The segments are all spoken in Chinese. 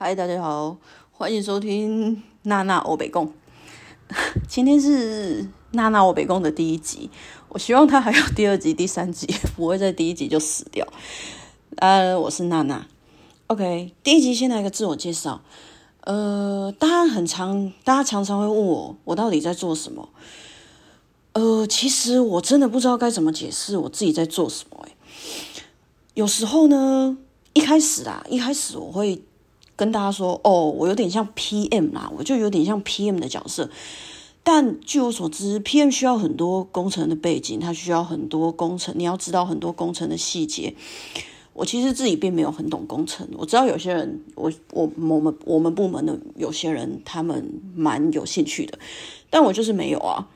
嗨，大家好，欢迎收听娜娜欧北贡。今天是娜娜欧北贡的第一集，我希望它还有第二集、第三集，不会在第一集就死掉。呃，我是娜娜。OK，第一集先来个自我介绍。呃，大家很常，大家常常会问我，我到底在做什么？呃，其实我真的不知道该怎么解释我自己在做什么。哎，有时候呢，一开始啊，一开始我会。跟大家说哦，我有点像 PM 啦，我就有点像 PM 的角色。但据我所知，PM 需要很多工程的背景，他需要很多工程，你要知道很多工程的细节。我其实自己并没有很懂工程，我知道有些人，我我我们我们部门的有些人他们蛮有兴趣的，但我就是没有啊。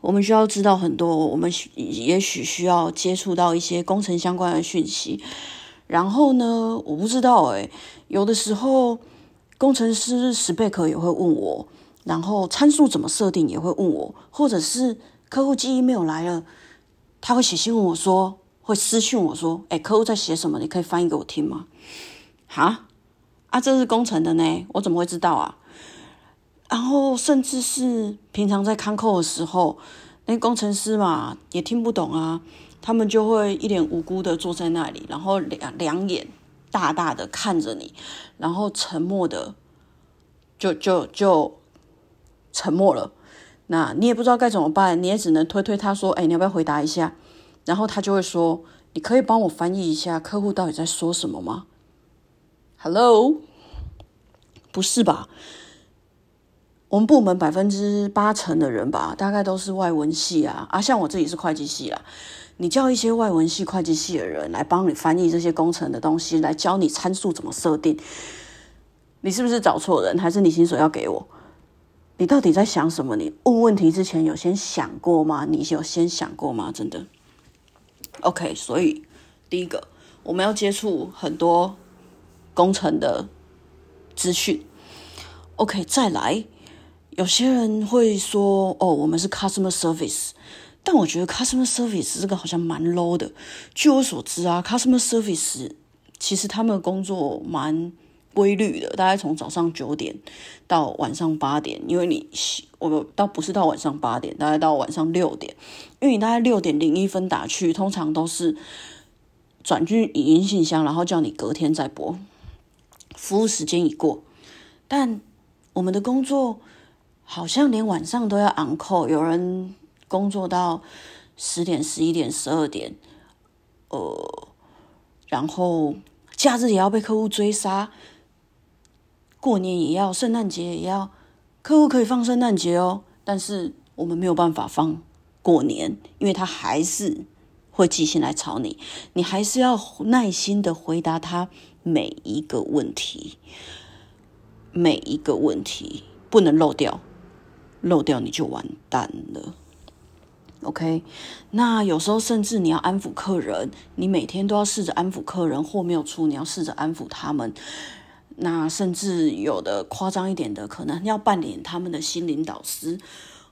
我们需要知道很多，我们也许需要接触到一些工程相关的讯息。然后呢，我不知道诶，有的时候工程师史贝克也会问我，然后参数怎么设定也会问我，或者是客户记忆没有来了，他会写信问我说，会私讯我说，哎，客户在写什么？你可以翻译给我听吗？哈啊，这是工程的呢，我怎么会知道啊？然后甚至是平常在看扣的时候，那工程师嘛也听不懂啊。他们就会一脸无辜的坐在那里，然后两两眼大大的看着你，然后沉默的就就就沉默了。那你也不知道该怎么办，你也只能推推他说：“哎，你要不要回答一下？”然后他就会说：“你可以帮我翻译一下客户到底在说什么吗？”Hello，不是吧？我们部门百分之八成的人吧，大概都是外文系啊，啊，像我自己是会计系啦。你叫一些外文系、会计系的人来帮你翻译这些工程的东西，来教你参数怎么设定，你是不是找错人？还是你薪水要给我？你到底在想什么？你问问题之前有先想过吗？你有先想过吗？真的？OK，所以第一个我们要接触很多工程的资讯。OK，再来，有些人会说：“哦，我们是 customer service。”但我觉得 customer service 这个好像蛮 low 的。据我所知啊，customer service 其实他们的工作蛮规律的，大概从早上九点到晚上八点。因为你我倒不是到晚上八点，大概到晚上六点。因为你大概六点零一分打去，通常都是转去语音信箱，然后叫你隔天再拨。服务时间已过，但我们的工作好像连晚上都要 on call，有人。工作到十点、十一点、十二点，呃，然后假日也要被客户追杀，过年也要，圣诞节也要，客户可以放圣诞节哦，但是我们没有办法放过年，因为他还是会寄信来吵你，你还是要耐心的回答他每一个问题，每一个问题不能漏掉，漏掉你就完蛋了。OK，那有时候甚至你要安抚客人，你每天都要试着安抚客人，货没有出，你要试着安抚他们。那甚至有的夸张一点的，可能要扮演他们的心灵导师。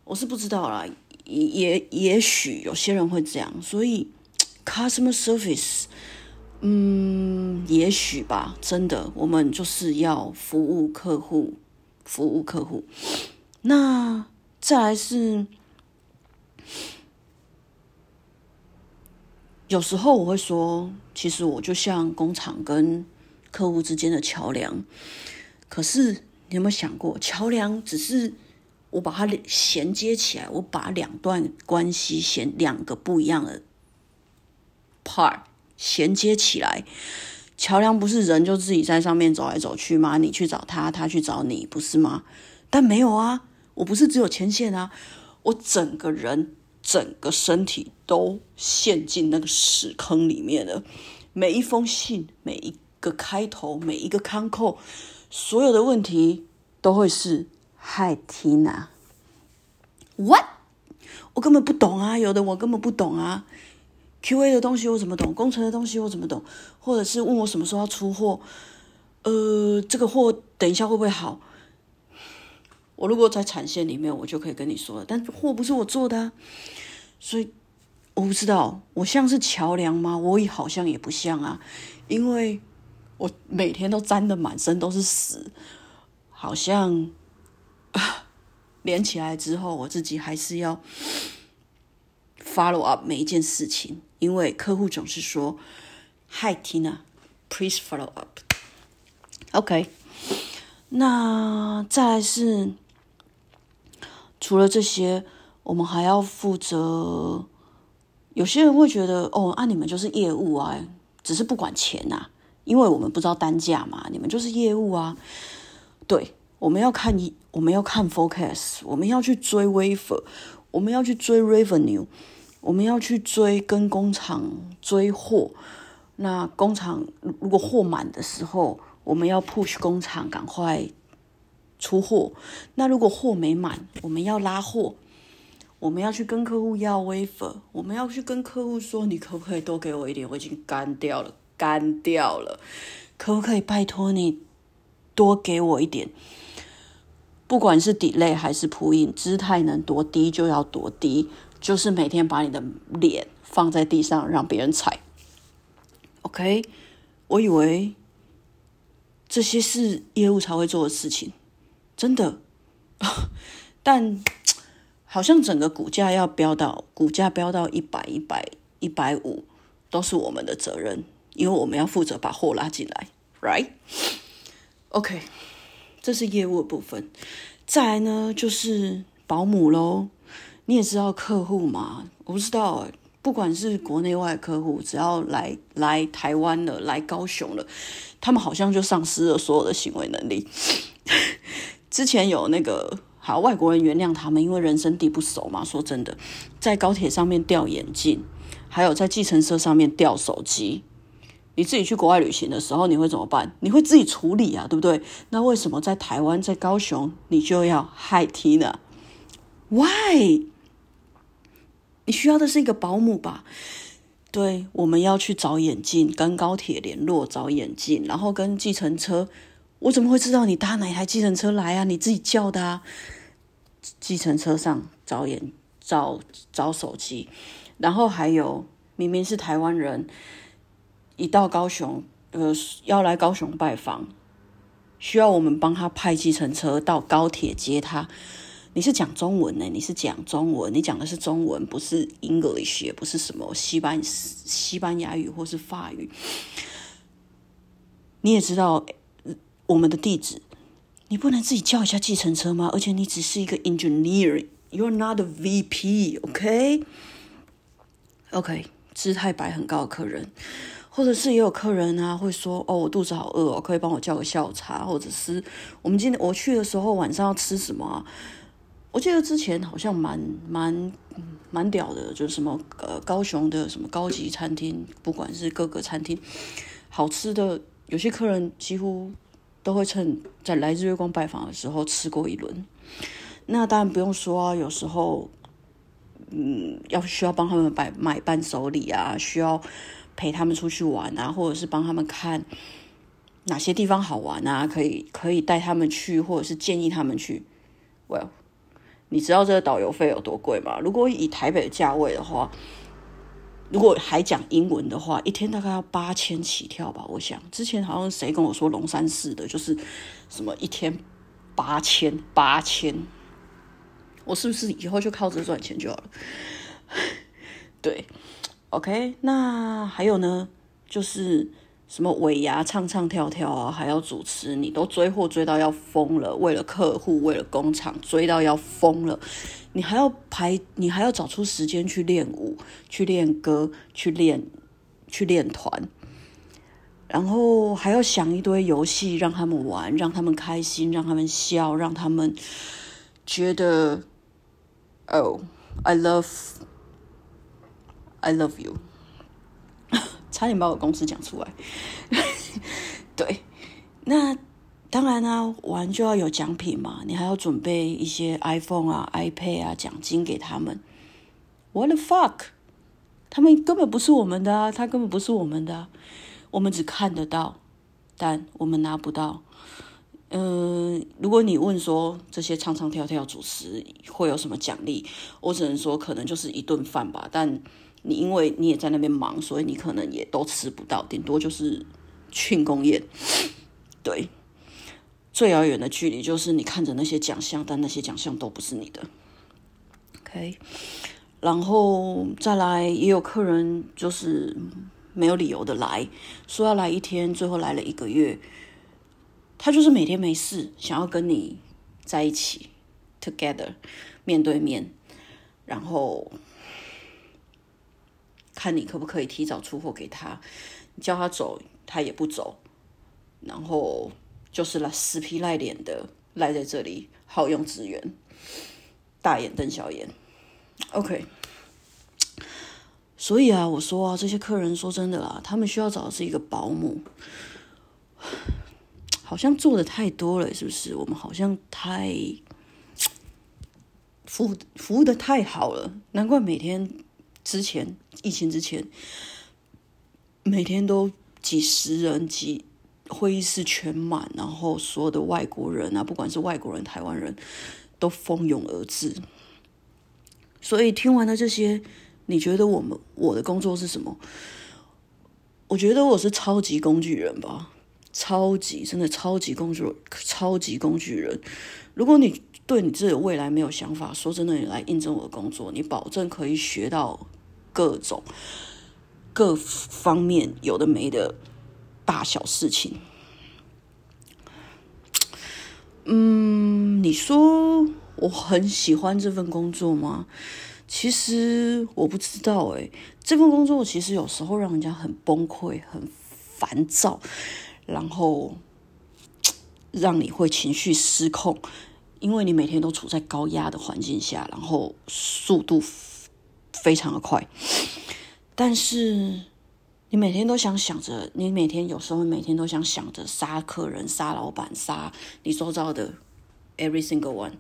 我是不知道啦，也也许有些人会这样。所以，customer service，嗯，也许吧，真的，我们就是要服务客户，服务客户。那再来是。有时候我会说，其实我就像工厂跟客户之间的桥梁。可是你有没有想过，桥梁只是我把它衔接起来，我把两段关系衔两个不一样的 part 衔接起来。桥梁不是人就自己在上面走来走去吗？你去找他，他去找你，不是吗？但没有啊，我不是只有牵线啊，我整个人。整个身体都陷进那个屎坑里面了。每一封信，每一个开头，每一个康扣，所有的问题都会是 “Hi Tina”，What？我根本不懂啊！有的我根本不懂啊。Q&A 的东西我怎么懂？工程的东西我怎么懂？或者是问我什么时候要出货？呃，这个货等一下会不会好？我如果在产线里面，我就可以跟你说了。但货不是我做的，所以我不知道我像是桥梁吗？我也好像也不像啊，因为我每天都沾的满身都是屎，好像连起来之后，我自己还是要 follow up 每一件事情，因为客户总是说：“Hi Tina，please follow up。” OK，那再来是除了这些，我们还要负责。有些人会觉得，哦，啊，你们就是业务啊，只是不管钱呐。因为我们不知道单价嘛，你们就是业务啊。对，我们要看一，我们要看 forecast，我们要去追 wafer，我们要去追 revenue，我们要去追跟工厂追货。那工厂如果货满的时候，我们要 push 工厂赶快出货。那如果货没满，我们要拉货，我们要去跟客户要 wafer，我们要去跟客户说，你可不可以多给我一点？我已经干掉了。干掉了，可不可以拜托你多给我一点？不管是底类还是铺印，姿态能多低就要多低，就是每天把你的脸放在地上让别人踩。OK，我以为这些是业务才会做的事情，真的，但好像整个股价要飙到股价飙到一百、一百、一百五，都是我们的责任。因为我们要负责把货拉进来，right？OK，这是业务的部分。再来呢，就是保姆喽。你也知道客户嘛？我不知道，不管是国内外客户，只要来来台湾了，来高雄了，他们好像就丧失了所有的行为能力。之前有那个好外国人原谅他们，因为人生地不熟嘛。说真的，在高铁上面掉眼镜，还有在计程车上面掉手机。你自己去国外旅行的时候，你会怎么办？你会自己处理啊，对不对？那为什么在台湾，在高雄，你就要害 T 呢？Why？你需要的是一个保姆吧？对，我们要去找眼镜，跟高铁联络找眼镜，然后跟计程车。我怎么会知道你搭哪台计程车来啊？你自己叫的啊。计程车上找眼找找手机，然后还有明明是台湾人。一到高雄，呃，要来高雄拜访，需要我们帮他派计程车到高铁接他。你是讲中文呢？你是讲中文？你讲的是中文，不是 English，也不是什么西班西班牙语或是法语。你也知道我们的地址，你不能自己叫一下计程车吗？而且你只是一个 engineer，you're not a VP，OK？OK，姿态摆很高的客人。或者是也有客人啊，会说哦，我肚子好饿哦，可以帮我叫个下午茶，或者是我们今天我去的时候晚上要吃什么啊？我记得之前好像蛮蛮蛮屌的，就是什么呃高雄的什么高级餐厅，不管是各个餐厅好吃的，有些客人几乎都会趁在来日月光拜访的时候吃过一轮。那当然不用说啊，有时候嗯要需要帮他们买买伴手礼啊，需要。陪他们出去玩啊，或者是帮他们看哪些地方好玩啊，可以可以带他们去，或者是建议他们去。Well，你知道这个导游费有多贵吗？如果以台北的价位的话，如果还讲英文的话，一天大概要八千起跳吧。我想之前好像谁跟我说龙山寺的，就是什么一天八千八千，我是不是以后就靠这赚钱就好了？对。OK，那还有呢，就是什么尾牙唱唱跳跳啊，还要主持，你都追货追到要疯了，为了客户，为了工厂追到要疯了，你还要排，你还要找出时间去练舞，去练歌，去练，去练团，然后还要想一堆游戏让他们玩，让他们开心，让他们笑，让他们觉得，Oh, I love. I love you，差点把我公司讲出来。对，那当然呢，玩就要有奖品嘛，你还要准备一些 iPhone 啊、iPad 啊奖金给他们。What the fuck？他们根本不是我们的，他根本不是我们的，我们只看得到，但我们拿不到。嗯，如果你问说这些唱唱跳跳主持会有什么奖励，我只能说可能就是一顿饭吧，但。你因为你也在那边忙，所以你可能也都吃不到，顶多就是庆功宴。对，最遥远的距离就是你看着那些奖项，但那些奖项都不是你的。OK，然后再来也有客人就是没有理由的来说要来一天，最后来了一个月。他就是每天没事，想要跟你在一起，together，面对面，然后看你可不可以提早出货给他。你叫他走，他也不走，然后就是来死皮赖脸的赖在这里，耗用资源，大眼瞪小眼。OK，所以啊，我说啊，这些客人说真的啦，他们需要找的是一个保姆。好像做的太多了，是不是？我们好像太服服务的太好了，难怪每天之前疫情之前，每天都几十人，几会议室全满，然后所有的外国人啊，不管是外国人、台湾人都蜂拥而至。所以听完了这些，你觉得我们我的工作是什么？我觉得我是超级工具人吧。超级真的超级工具，超级工具人。如果你对你自己的未来没有想法，说真的，你来应征我的工作，你保证可以学到各种各方面有的没的大小事情。嗯，你说我很喜欢这份工作吗？其实我不知道诶，这份工作其实有时候让人家很崩溃、很烦躁。然后 让你会情绪失控，因为你每天都处在高压的环境下，然后速度非常的快。但是你每天都想想着，你每天有时候每天都想想着杀客人、杀老板、杀你周遭的 every single one。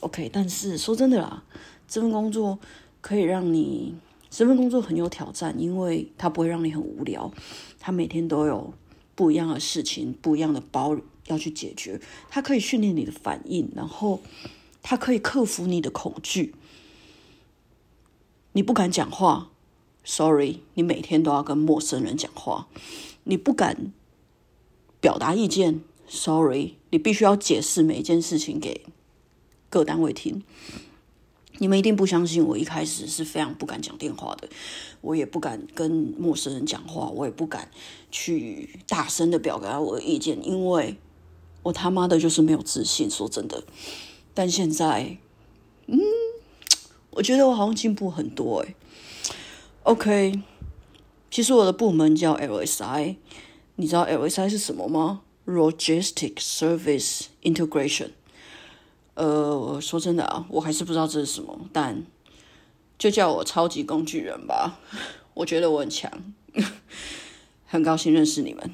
OK，但是说真的啦，这份工作可以让你这份工作很有挑战，因为它不会让你很无聊，它每天都有。不一样的事情，不一样的包要去解决。它可以训练你的反应，然后它可以克服你的恐惧。你不敢讲话，sorry，你每天都要跟陌生人讲话。你不敢表达意见，sorry，你必须要解释每一件事情给各单位听。你们一定不相信，我一开始是非常不敢讲电话的，我也不敢跟陌生人讲话，我也不敢去大声的表达我的意见，因为我他妈的就是没有自信。说真的，但现在，嗯，我觉得我好像进步很多诶 OK，其实我的部门叫 LSI，你知道 LSI 是什么吗？Logistic Service Integration。呃，说真的啊，我还是不知道这是什么，但就叫我超级工具人吧。我觉得我很强，很高兴认识你们。